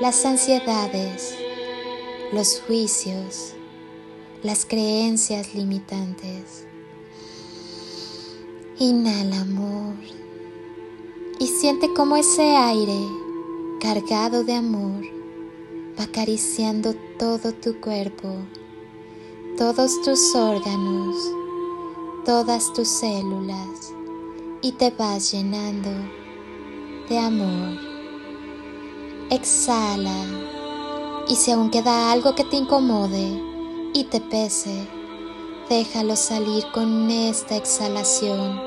las ansiedades, los juicios, las creencias limitantes. Inhala amor y siente como ese aire cargado de amor va acariciando todo tu cuerpo, todos tus órganos, todas tus células y te vas llenando de amor. Exhala. Y si aún queda algo que te incomode y te pese, déjalo salir con esta exhalación.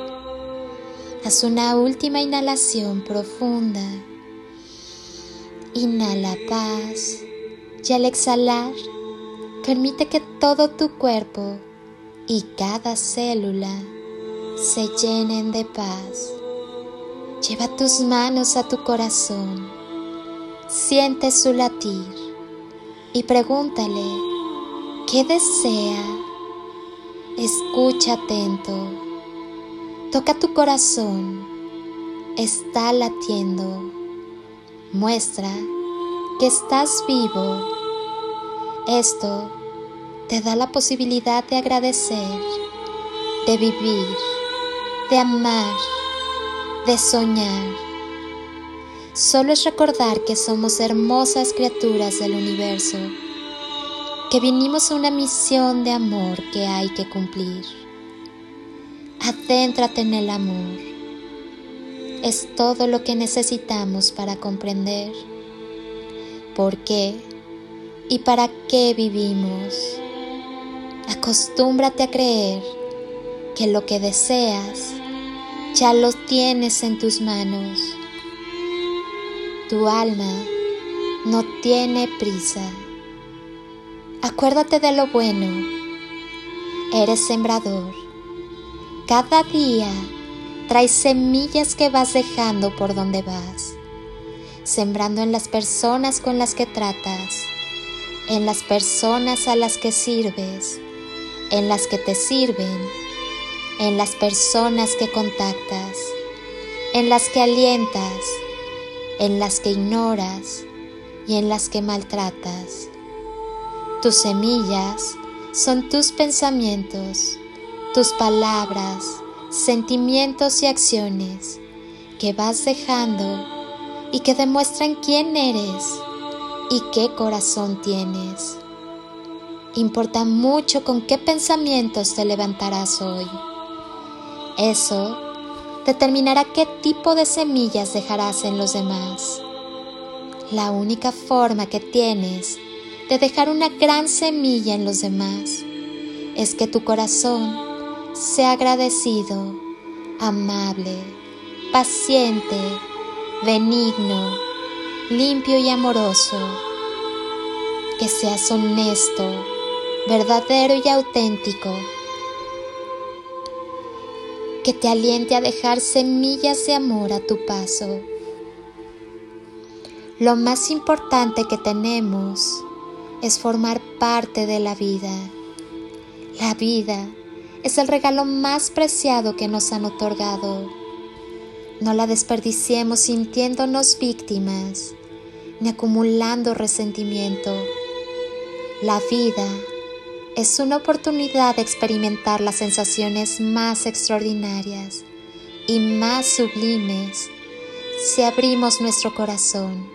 Haz una última inhalación profunda. Inhala paz y al exhalar, permite que todo tu cuerpo y cada célula se llenen de paz. Lleva tus manos a tu corazón siente su latir y pregúntale, ¿qué desea? Escucha atento, toca tu corazón, está latiendo, muestra que estás vivo. Esto te da la posibilidad de agradecer, de vivir, de amar, de soñar solo es recordar que somos hermosas criaturas del universo, que vinimos a una misión de amor que hay que cumplir. Adéntrate en el amor. Es todo lo que necesitamos para comprender por qué y para qué vivimos. Acostúmbrate a creer que lo que deseas ya lo tienes en tus manos tu alma no tiene prisa. Acuérdate de lo bueno. Eres sembrador. Cada día traes semillas que vas dejando por donde vas, sembrando en las personas con las que tratas, en las personas a las que sirves, en las que te sirven, en las personas que contactas, en las que alientas, en las que ignoras y en las que maltratas. Tus semillas son tus pensamientos, tus palabras, sentimientos y acciones que vas dejando y que demuestran quién eres y qué corazón tienes. Importa mucho con qué pensamientos te levantarás hoy. Eso determinará qué tipo de semillas dejarás en los demás. La única forma que tienes de dejar una gran semilla en los demás es que tu corazón sea agradecido, amable, paciente, benigno, limpio y amoroso. Que seas honesto, verdadero y auténtico que te aliente a dejar semillas de amor a tu paso. Lo más importante que tenemos es formar parte de la vida. La vida es el regalo más preciado que nos han otorgado. No la desperdiciemos sintiéndonos víctimas ni acumulando resentimiento. La vida es una oportunidad de experimentar las sensaciones más extraordinarias y más sublimes si abrimos nuestro corazón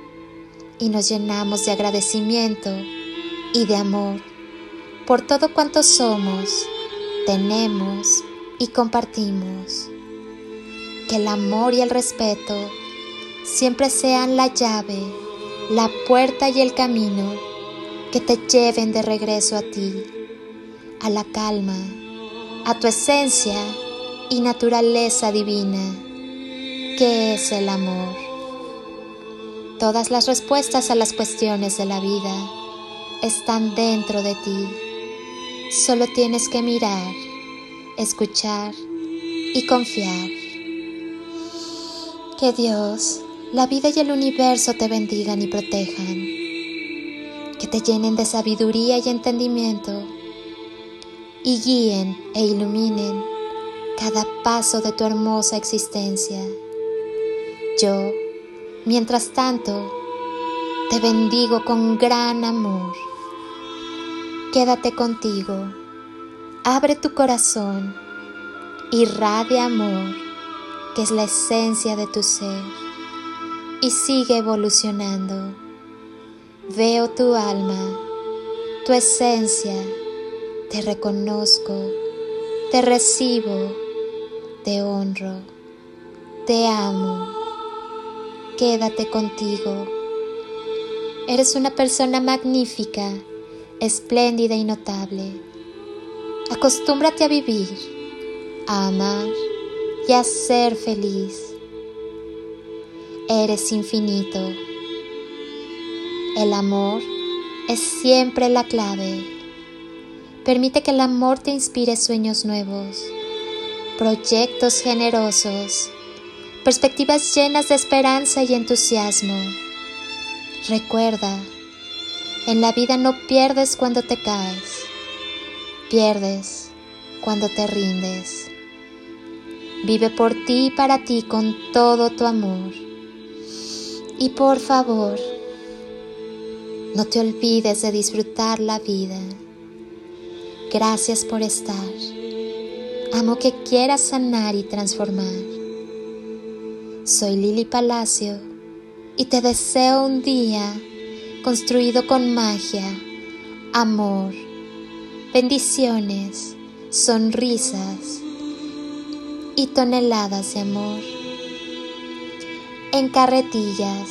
y nos llenamos de agradecimiento y de amor por todo cuanto somos, tenemos y compartimos. Que el amor y el respeto siempre sean la llave, la puerta y el camino que te lleven de regreso a ti a la calma, a tu esencia y naturaleza divina, que es el amor. Todas las respuestas a las cuestiones de la vida están dentro de ti. Solo tienes que mirar, escuchar y confiar. Que Dios, la vida y el universo te bendigan y protejan. Que te llenen de sabiduría y entendimiento y guíen e iluminen cada paso de tu hermosa existencia. Yo, Mientras tanto, te bendigo con gran amor. Quédate contigo, abre tu corazón, irradia amor, que es la esencia de tu ser, y sigue evolucionando. Veo tu alma, tu esencia, te reconozco, te recibo, te honro, te amo quédate contigo. Eres una persona magnífica, espléndida y notable. Acostúmbrate a vivir, a amar y a ser feliz. Eres infinito. El amor es siempre la clave. Permite que el amor te inspire sueños nuevos, proyectos generosos perspectivas llenas de esperanza y entusiasmo. Recuerda, en la vida no pierdes cuando te caes, pierdes cuando te rindes. Vive por ti y para ti con todo tu amor. Y por favor, no te olvides de disfrutar la vida. Gracias por estar. Amo que quieras sanar y transformar. Soy Lili Palacio y te deseo un día construido con magia, amor, bendiciones, sonrisas y toneladas de amor. En carretillas